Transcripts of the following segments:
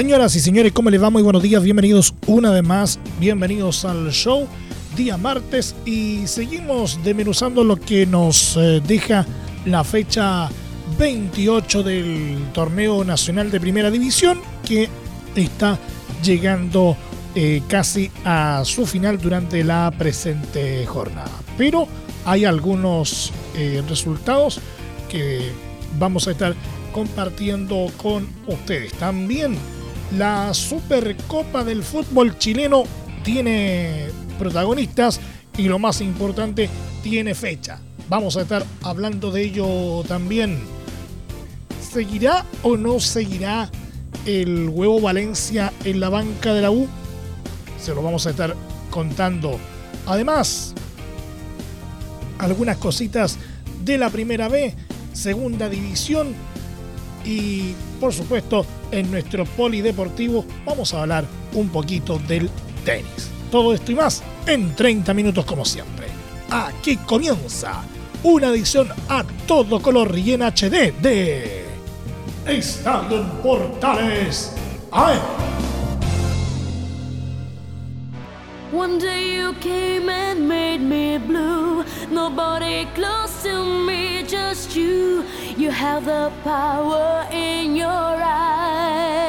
Señoras y señores, ¿cómo les va? Muy buenos días, bienvenidos una vez más, bienvenidos al show, día martes y seguimos desmenuzando lo que nos eh, deja la fecha 28 del torneo nacional de primera división que está llegando eh, casi a su final durante la presente jornada. Pero hay algunos eh, resultados que vamos a estar compartiendo con ustedes. También la Supercopa del fútbol chileno tiene protagonistas y lo más importante, tiene fecha. Vamos a estar hablando de ello también. ¿Seguirá o no seguirá el huevo Valencia en la banca de la U? Se lo vamos a estar contando. Además, algunas cositas de la primera B, segunda división y por supuesto en nuestro polideportivo vamos a hablar un poquito del tenis. Todo esto y más en 30 minutos como siempre. Aquí comienza una edición a todo color y en HD de Estadio en Portales AM. You came and made me blue. Nobody close to me, just you. You have the power in your eyes.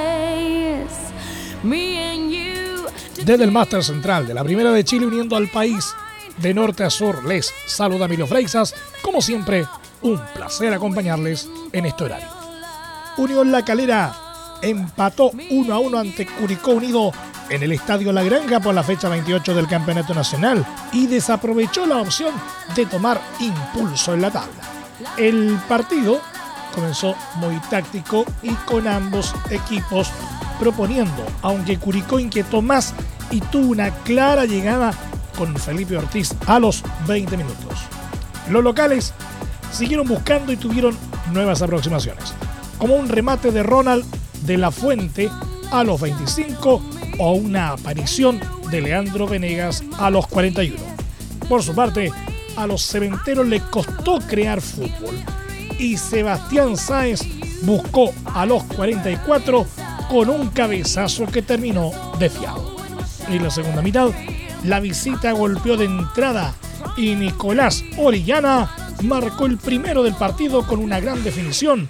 Me and you. Desde el Máster Central de la Primera de Chile uniendo al país de norte a sur, les saluda Emilio Freixas. Como siempre, un placer acompañarles en este horario. Unión La Calera empató 1 a 1 ante Curicó Unido en el Estadio La Granja por la fecha 28 del Campeonato Nacional y desaprovechó la opción de tomar impulso en la tabla. El partido comenzó muy táctico y con ambos equipos proponiendo, aunque Curicó inquietó más y tuvo una clara llegada con Felipe Ortiz a los 20 minutos. Los locales siguieron buscando y tuvieron nuevas aproximaciones, como un remate de Ronald de la Fuente a los 25 o una aparición de Leandro Venegas a los 41. Por su parte, a los cementeros les costó crear fútbol y Sebastián Sáez buscó a los 44 con un cabezazo que terminó desfiado. En la segunda mitad, la visita golpeó de entrada y Nicolás Orellana marcó el primero del partido con una gran definición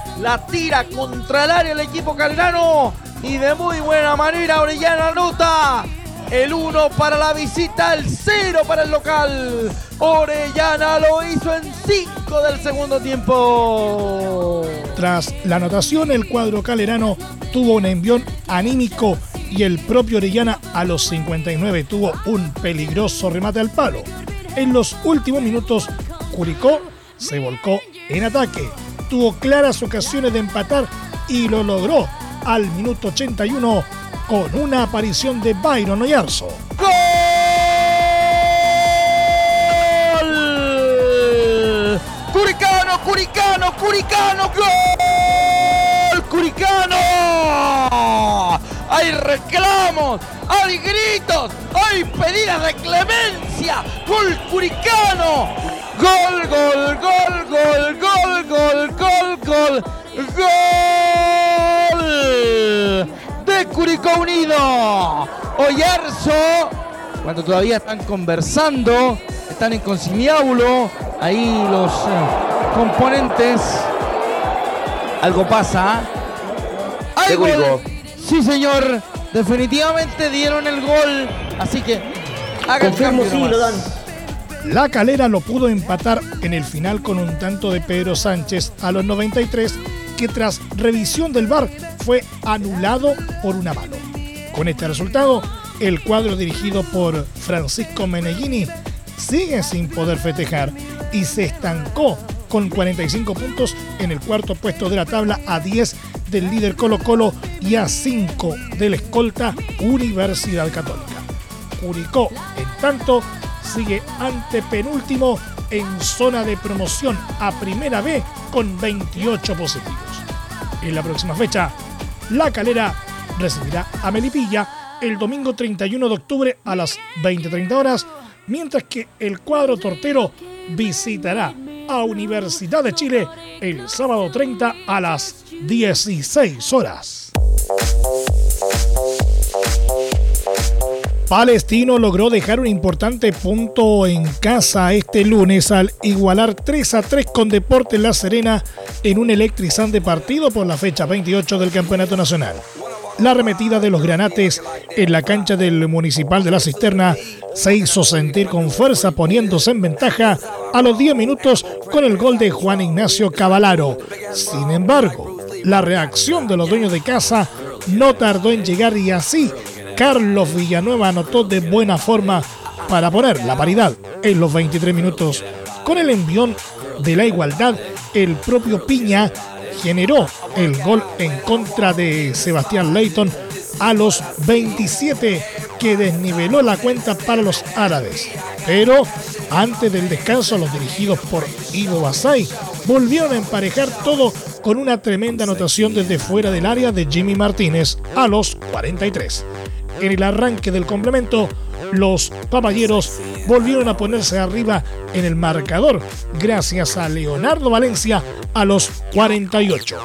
la tira contra el área el equipo calerano y de muy buena manera Orellana anota el 1 para la visita, el 0 para el local. Orellana lo hizo en 5 del segundo tiempo. Tras la anotación, el cuadro calerano tuvo un envión anímico y el propio Orellana a los 59 tuvo un peligroso remate al palo. En los últimos minutos, Curicó se volcó en ataque, tuvo claras ocasiones de empatar y lo logró al minuto 81 con una aparición de Byron Oyarzo. ¡Gol! ¡Curicano, Curicano, Curicano! ¡Gol! ¡Curicano! ¡Hay reclamos! ¡Hay gritos! ¡Hay pedidas de clemencia! ¡Gol Curicano! ¡Gol, gol, gol, gol, gol, gol, gol, gol! ¡Gol! De Curicó Unido. Oyarzo, cuando todavía están conversando, están en conciliábulo, ahí los eh, componentes. Algo pasa. Hay gol. Sí, señor. Definitivamente dieron el gol. Así que haga el cambio sí, lo dan. La calera lo pudo empatar en el final con un tanto de Pedro Sánchez a los 93, que tras revisión del VAR fue anulado por una mano. Con este resultado, el cuadro dirigido por Francisco Meneghini sigue sin poder festejar y se estancó con 45 puntos en el cuarto puesto de la tabla a 10 del líder Colo Colo y a 5 del escolta Universidad Católica. Curicó, en tanto, sigue ante penúltimo en zona de promoción a primera B con 28 positivos. En la próxima fecha, La Calera recibirá a Melipilla el domingo 31 de octubre a las 20.30 horas, mientras que el cuadro tortero visitará a Universidad de Chile el sábado 30 a las 16 horas. Palestino logró dejar un importante punto en casa este lunes al igualar 3 a 3 con Deportes La Serena en un electrizante partido por la fecha 28 del Campeonato Nacional. La arremetida de los granates en la cancha del Municipal de la Cisterna se hizo sentir con fuerza poniéndose en ventaja a los 10 minutos con el gol de Juan Ignacio Cavalaro. Sin embargo, la reacción de los dueños de casa no tardó en llegar y así Carlos Villanueva anotó de buena forma para poner la paridad en los 23 minutos. Con el envión de la igualdad, el propio Piña generó el gol en contra de Sebastián Leighton a los 27 que desniveló la cuenta para los árabes. Pero antes del descanso, los dirigidos por Ivo Basay volvieron a emparejar todo con una tremenda anotación desde fuera del área de Jimmy Martínez a los 43. En el arranque del complemento, los papayeros volvieron a ponerse arriba en el marcador gracias a Leonardo Valencia a los 48.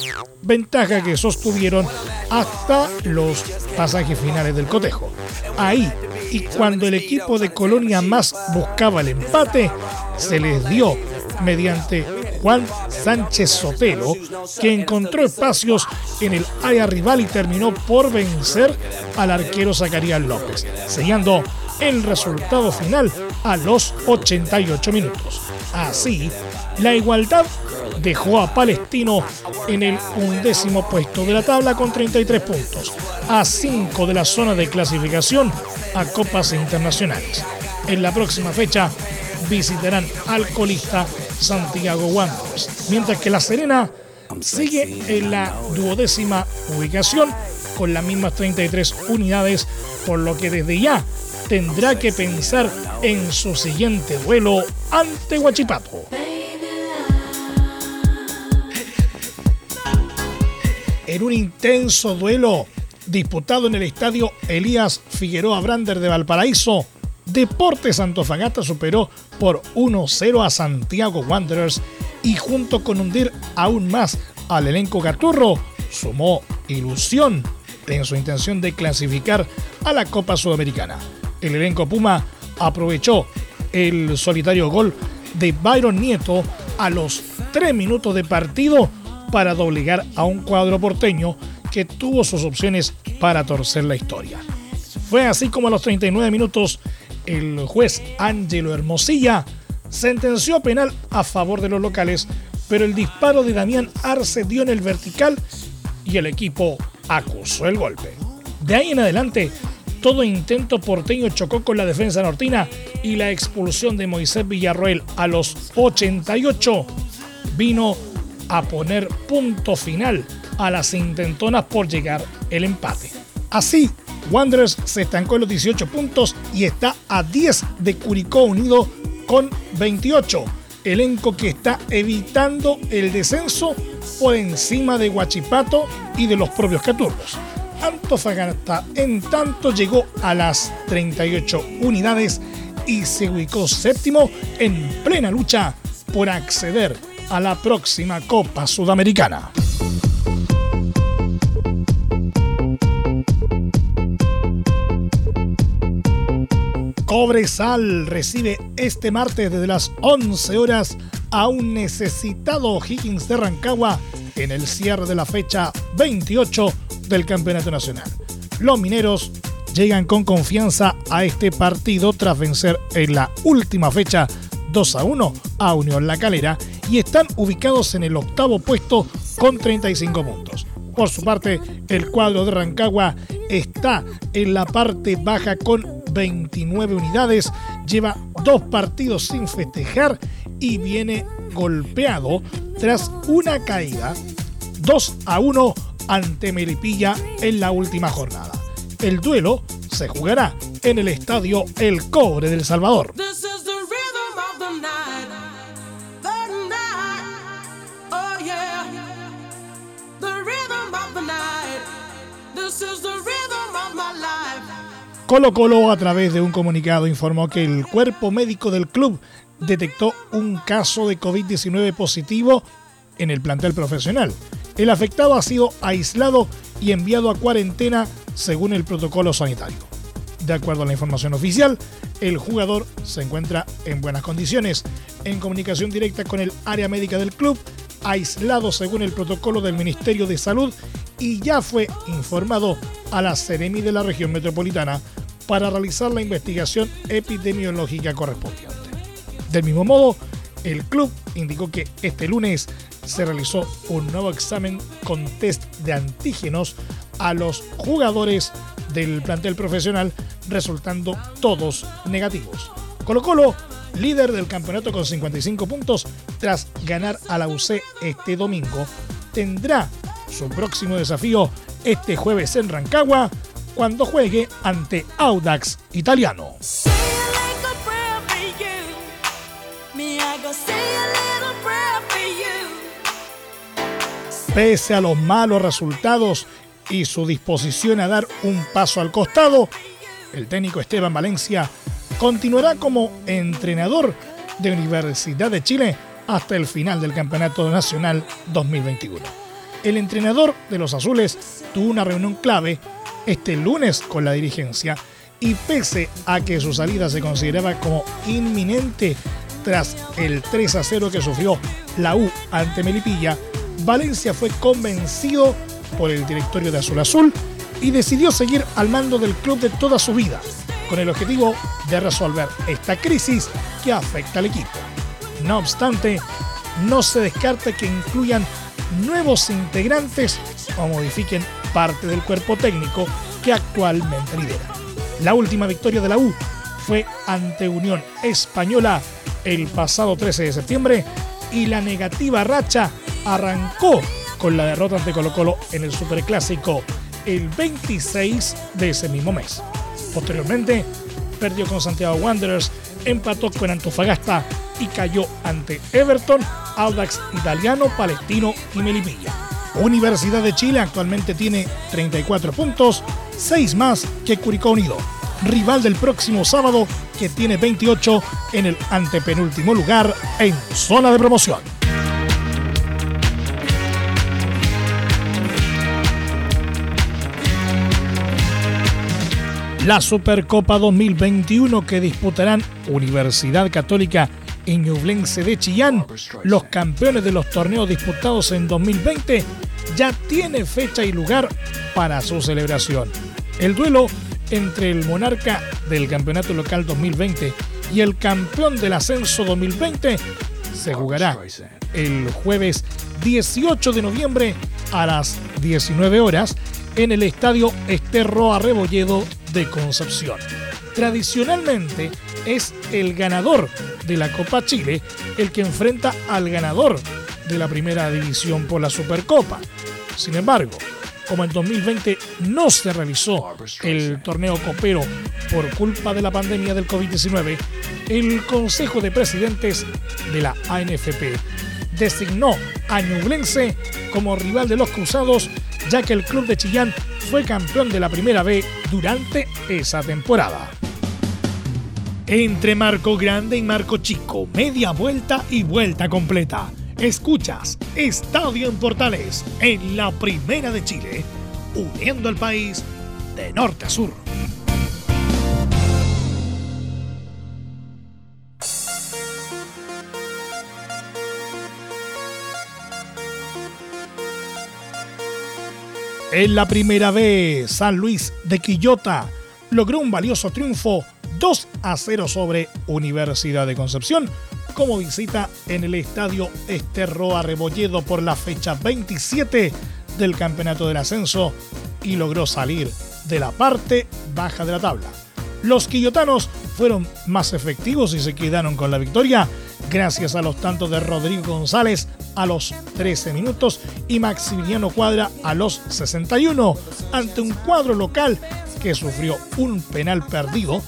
Ventaja que sostuvieron hasta los pasajes finales del cotejo. Ahí, y cuando el equipo de Colonia más buscaba el empate, se les dio mediante Juan Sánchez Sotelo, que encontró espacios en el área rival y terminó por vencer al arquero Zacarías López, sellando el resultado final a los 88 minutos. Así, la igualdad dejó a Palestino en el undécimo puesto de la tabla con 33 puntos, a 5 de la zona de clasificación a copas internacionales. En la próxima fecha visitarán al colista Santiago Wanderers, mientras que La Serena sigue en la duodécima ubicación con las mismas 33 unidades, por lo que desde ya tendrá que pensar en su siguiente duelo ante Huachipato. En un intenso duelo disputado en el estadio Elías Figueroa Brander de Valparaíso, Deportes Antofagasta superó por 1-0 a Santiago Wanderers y junto con hundir aún más al elenco Gaturro, sumó ilusión en su intención de clasificar a la Copa Sudamericana el elenco Puma aprovechó el solitario gol de Byron Nieto a los 3 minutos de partido para doblegar a un cuadro porteño que tuvo sus opciones para torcer la historia. Fue así como a los 39 minutos el juez Ángelo Hermosilla sentenció penal a favor de los locales, pero el disparo de Damián Arce dio en el vertical y el equipo acusó el golpe. De ahí en adelante, todo intento porteño chocó con la defensa nortina y la expulsión de Moisés Villarroel a los 88 vino a poner punto final a las intentonas por llegar el empate. Así, Wanderers se estancó en los 18 puntos y está a 10 de Curicó Unido con 28, elenco que está evitando el descenso por encima de Huachipato y de los propios Caturros. Antofagasta en tanto llegó a las 38 unidades y se ubicó séptimo en plena lucha por acceder a la próxima Copa Sudamericana. Cobresal recibe este martes desde las 11 horas a un necesitado Higgins de Rancagua en el cierre de la fecha 28 del Campeonato Nacional. Los mineros llegan con confianza a este partido tras vencer en la última fecha 2 a 1 a Unión La Calera y están ubicados en el octavo puesto con 35 puntos. Por su parte, el cuadro de Rancagua está en la parte baja con 29 unidades, lleva dos partidos sin festejar y viene golpeado tras una caída 2 a 1 ante Melipilla en la última jornada. El duelo se jugará en el estadio El Cobre del Salvador. Colo Colo a través de un comunicado informó que el cuerpo médico del club detectó un caso de COVID-19 positivo en el plantel profesional. El afectado ha sido aislado y enviado a cuarentena según el protocolo sanitario. De acuerdo a la información oficial, el jugador se encuentra en buenas condiciones, en comunicación directa con el área médica del club, aislado según el protocolo del Ministerio de Salud y ya fue informado a la Ceremi de la región metropolitana para realizar la investigación epidemiológica correspondiente. Del mismo modo, el club indicó que este lunes se realizó un nuevo examen con test de antígenos a los jugadores del plantel profesional, resultando todos negativos. Colo Colo, líder del campeonato con 55 puntos, tras ganar a la UC este domingo, tendrá su próximo desafío este jueves en Rancagua cuando juegue ante Audax Italiano. Pese a los malos resultados y su disposición a dar un paso al costado, el técnico Esteban Valencia continuará como entrenador de Universidad de Chile hasta el final del Campeonato Nacional 2021. El entrenador de los Azules tuvo una reunión clave este lunes con la dirigencia y pese a que su salida se consideraba como inminente tras el 3 a 0 que sufrió la U ante Melipilla, Valencia fue convencido por el directorio de Azul Azul y decidió seguir al mando del club de toda su vida, con el objetivo de resolver esta crisis que afecta al equipo. No obstante, no se descarta que incluyan nuevos integrantes o modifiquen parte del cuerpo técnico que actualmente lidera. La última victoria de la U fue ante Unión Española el pasado 13 de septiembre y la negativa racha arrancó con la derrota ante Colo Colo en el Superclásico el 26 de ese mismo mes. Posteriormente, perdió con Santiago Wanderers, empató con Antofagasta y cayó ante Everton, Audax Italiano, Palestino y Melipilla. Universidad de Chile actualmente tiene 34 puntos, 6 más que Curicó Unido, rival del próximo sábado que tiene 28 en el antepenúltimo lugar en zona de promoción. La Supercopa 2021 que disputarán Universidad Católica y Ñublense de Chillán, los campeones de los torneos disputados en 2020, ya tiene fecha y lugar para su celebración. El duelo entre el monarca del Campeonato Local 2020 y el campeón del Ascenso 2020 se jugará el jueves 18 de noviembre a las 19 horas en el Estadio Esterro Arrebolledo de Concepción. Tradicionalmente es el ganador de la Copa Chile el que enfrenta al ganador de la primera división por la Supercopa. Sin embargo, como en 2020 no se realizó el torneo copero por culpa de la pandemia del COVID-19, el Consejo de Presidentes de la ANFP designó a Ñublense como rival de los Cruzados, ya que el club de Chillán fue campeón de la Primera B durante esa temporada. Entre Marco Grande y Marco Chico, media vuelta y vuelta completa. Escuchas Estadio en Portales en la Primera de Chile, uniendo al país de norte a sur. En la primera vez, San Luis de Quillota logró un valioso triunfo 2 a 0 sobre Universidad de Concepción como visita en el estadio Esterroa Rebolledo por la fecha 27 del Campeonato del Ascenso y logró salir de la parte baja de la tabla. Los quillotanos fueron más efectivos y se quedaron con la victoria gracias a los tantos de Rodrigo González a los 13 minutos y Maximiliano Cuadra a los 61 ante un cuadro local que sufrió un penal perdido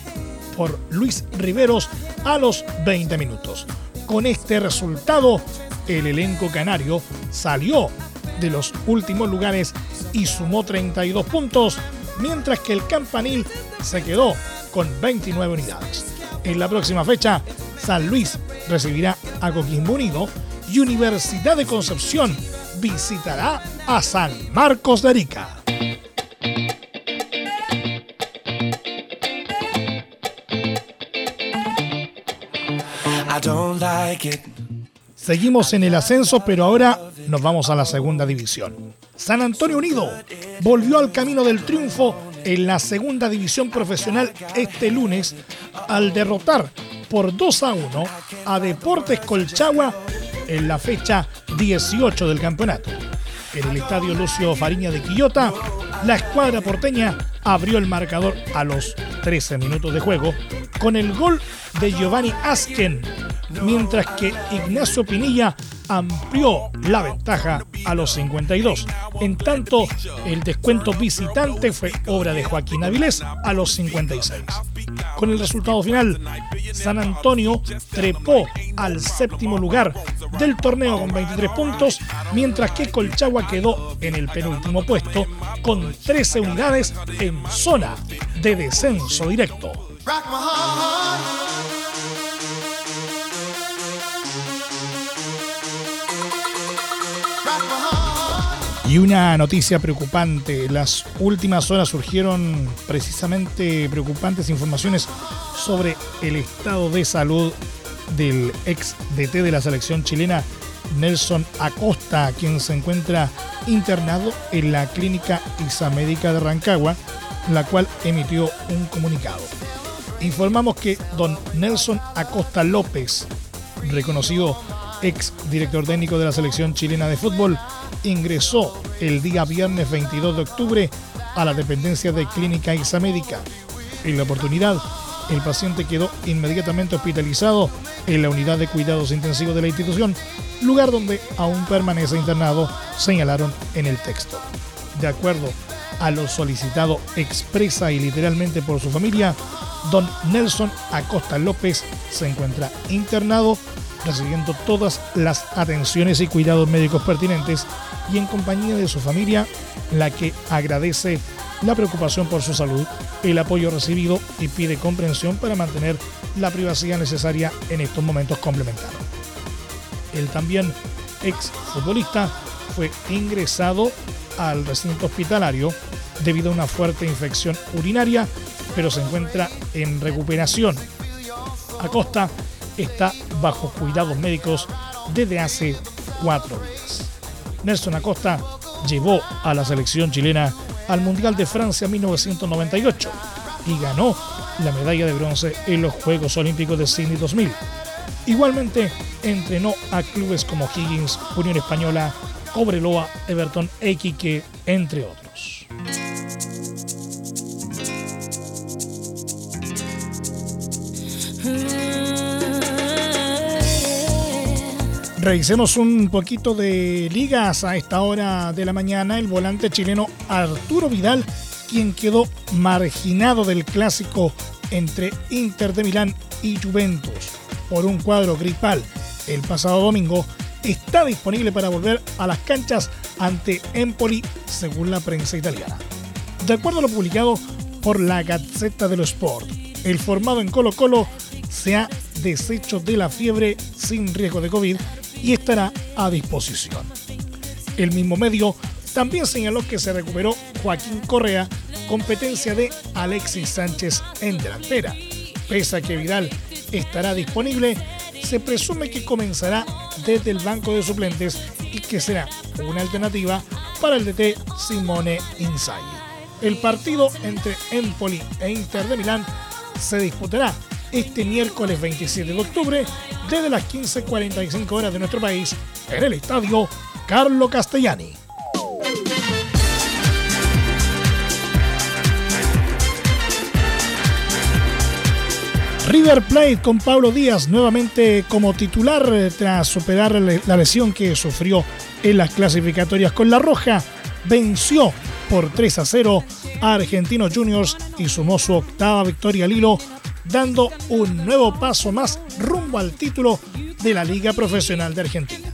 por Luis Riveros a los 20 minutos. Con este resultado, el elenco canario salió de los últimos lugares y sumó 32 puntos, mientras que el campanil se quedó con 29 unidades. En la próxima fecha, San Luis recibirá a Coquimbo Unido y Universidad de Concepción visitará a San Marcos de Arica. Seguimos en el ascenso, pero ahora nos vamos a la segunda división. San Antonio Unido volvió al camino del triunfo en la segunda división profesional este lunes al derrotar por 2 a 1 a Deportes Colchagua en la fecha 18 del campeonato. En el estadio Lucio Fariña de Quillota, la escuadra porteña abrió el marcador a los 13 minutos de juego con el gol de Giovanni Asken, mientras que Ignacio Pinilla amplió la ventaja a los 52. En tanto, el descuento visitante fue obra de Joaquín Avilés a los 56. Con el resultado final, San Antonio trepó al séptimo lugar del torneo con 23 puntos, mientras que Colchagua quedó en el penúltimo puesto con 13 unidades en zona de descenso directo. Y una noticia preocupante. Las últimas horas surgieron precisamente preocupantes informaciones sobre el estado de salud del ex DT de la selección chilena, Nelson Acosta, quien se encuentra internado en la clínica Isamédica de Rancagua, la cual emitió un comunicado. Informamos que don Nelson Acosta López, reconocido ex director técnico de la selección chilena de fútbol, ingresó el día viernes 22 de octubre a la dependencia de Clínica Médica. En la oportunidad, el paciente quedó inmediatamente hospitalizado en la unidad de cuidados intensivos de la institución, lugar donde aún permanece internado, señalaron en el texto. De acuerdo a lo solicitado expresa y literalmente por su familia, don Nelson Acosta López se encuentra internado recibiendo todas las atenciones y cuidados médicos pertinentes y en compañía de su familia, la que agradece la preocupación por su salud, el apoyo recibido y pide comprensión para mantener la privacidad necesaria en estos momentos complementarios. El también ex futbolista fue ingresado al recinto hospitalario debido a una fuerte infección urinaria, pero se encuentra en recuperación. Acosta está bajo cuidados médicos desde hace cuatro días. Nelson Acosta llevó a la selección chilena al Mundial de Francia 1998 y ganó la medalla de bronce en los Juegos Olímpicos de Sydney 2000. Igualmente entrenó a clubes como Higgins, Unión Española, Cobreloa, Everton, Equique, entre otros. Revisemos un poquito de ligas a esta hora de la mañana. El volante chileno Arturo Vidal, quien quedó marginado del clásico entre Inter de Milán y Juventus por un cuadro gripal el pasado domingo, está disponible para volver a las canchas ante Empoli, según la prensa italiana. De acuerdo a lo publicado por la Gazzetta dello Sport, el formado en Colo Colo se ha deshecho de la fiebre sin riesgo de COVID y estará a disposición. El mismo medio también señaló que se recuperó Joaquín Correa, competencia de Alexis Sánchez en delantera. Pese a que Vidal estará disponible, se presume que comenzará desde el banco de suplentes y que será una alternativa para el DT Simone Inzaghi. El partido entre Empoli e Inter de Milán se disputará este miércoles 27 de octubre desde las 15.45 horas de nuestro país en el estadio Carlo Castellani. River Plate con Pablo Díaz nuevamente como titular eh, tras superar la lesión que sufrió en las clasificatorias con la Roja, venció por 3 a 0 a Argentinos Juniors y sumó su octava victoria al hilo, dando un nuevo paso más rumbo al título de la Liga Profesional de Argentina.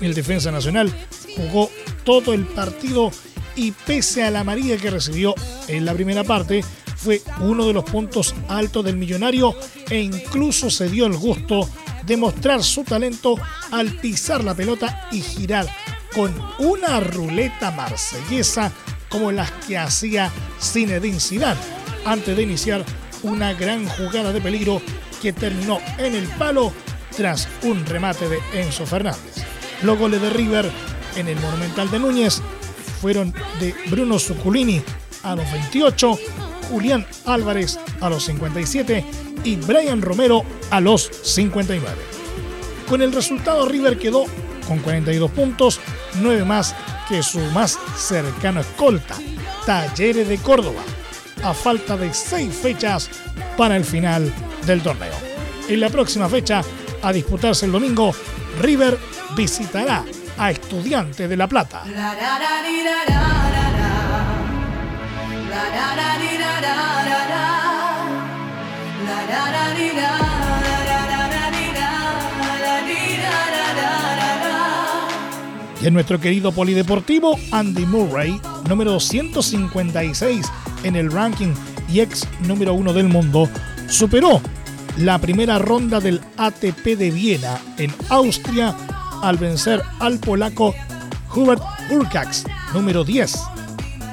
El defensa nacional jugó todo el partido y pese a la amarilla que recibió en la primera parte, fue uno de los puntos altos del millonario e incluso se dio el gusto de mostrar su talento al pisar la pelota y girar con una ruleta marsellesa como las que hacía Zinedine Zidane antes de iniciar una gran jugada de peligro que terminó en el palo tras un remate de Enzo Fernández. Los goles de River en el Monumental de Núñez fueron de Bruno Zuculini a los 28 Julián Álvarez a los 57 y Brian Romero a los 59. Con el resultado River quedó con 42 puntos, 9 más que su más cercano escolta, Talleres de Córdoba, a falta de 6 fechas para el final del torneo. En la próxima fecha, a disputarse el domingo, River visitará a Estudiantes de La Plata. Y en nuestro querido polideportivo, Andy Murray, número 156 en el ranking y ex número uno del mundo, superó la primera ronda del ATP de Viena en Austria al vencer al polaco Hubert Urkax, número 10.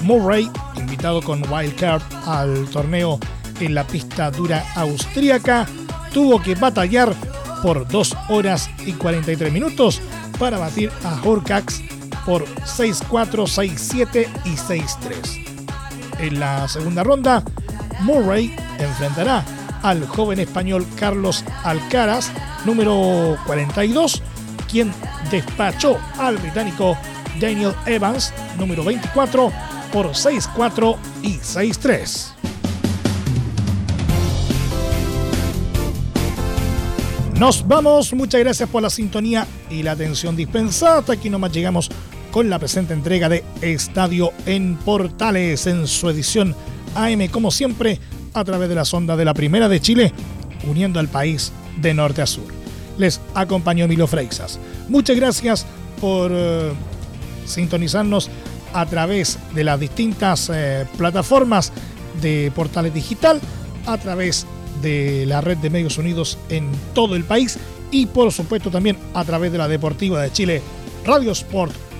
Murray, invitado con Wildcard al torneo en la pista dura austríaca, tuvo que batallar por 2 horas y 43 minutos para batir a Horcax por 6-4, 6-7 y 6-3. En la segunda ronda, Murray enfrentará al joven español Carlos Alcaraz, número 42, quien despachó al británico Daniel Evans, número 24, por 6-4 y 6-3. Nos vamos, muchas gracias por la sintonía y la atención dispensada. Hasta aquí nomás llegamos con la presente entrega de Estadio en Portales en su edición AM, como siempre, a través de la sonda de la Primera de Chile, uniendo al país de norte a sur. Les acompañó Milo Freixas. Muchas gracias por eh, sintonizarnos a través de las distintas eh, plataformas de Portales Digital, a través de la red de medios unidos en todo el país y por supuesto también a través de la Deportiva de Chile,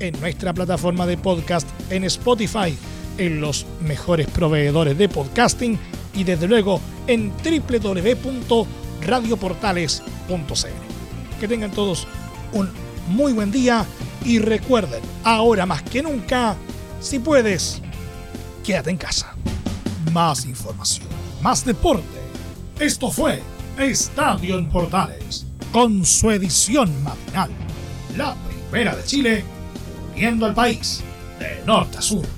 en nuestra plataforma de podcast en Spotify, en los mejores proveedores de podcasting y desde luego en www.radioportales.cl. Que tengan todos un muy buen día y recuerden, ahora más que nunca, si puedes, quédate en casa más información, más deporte. Esto fue Estadio en Portales, con su edición matinal. La primera de Chile, uniendo al país de norte a sur.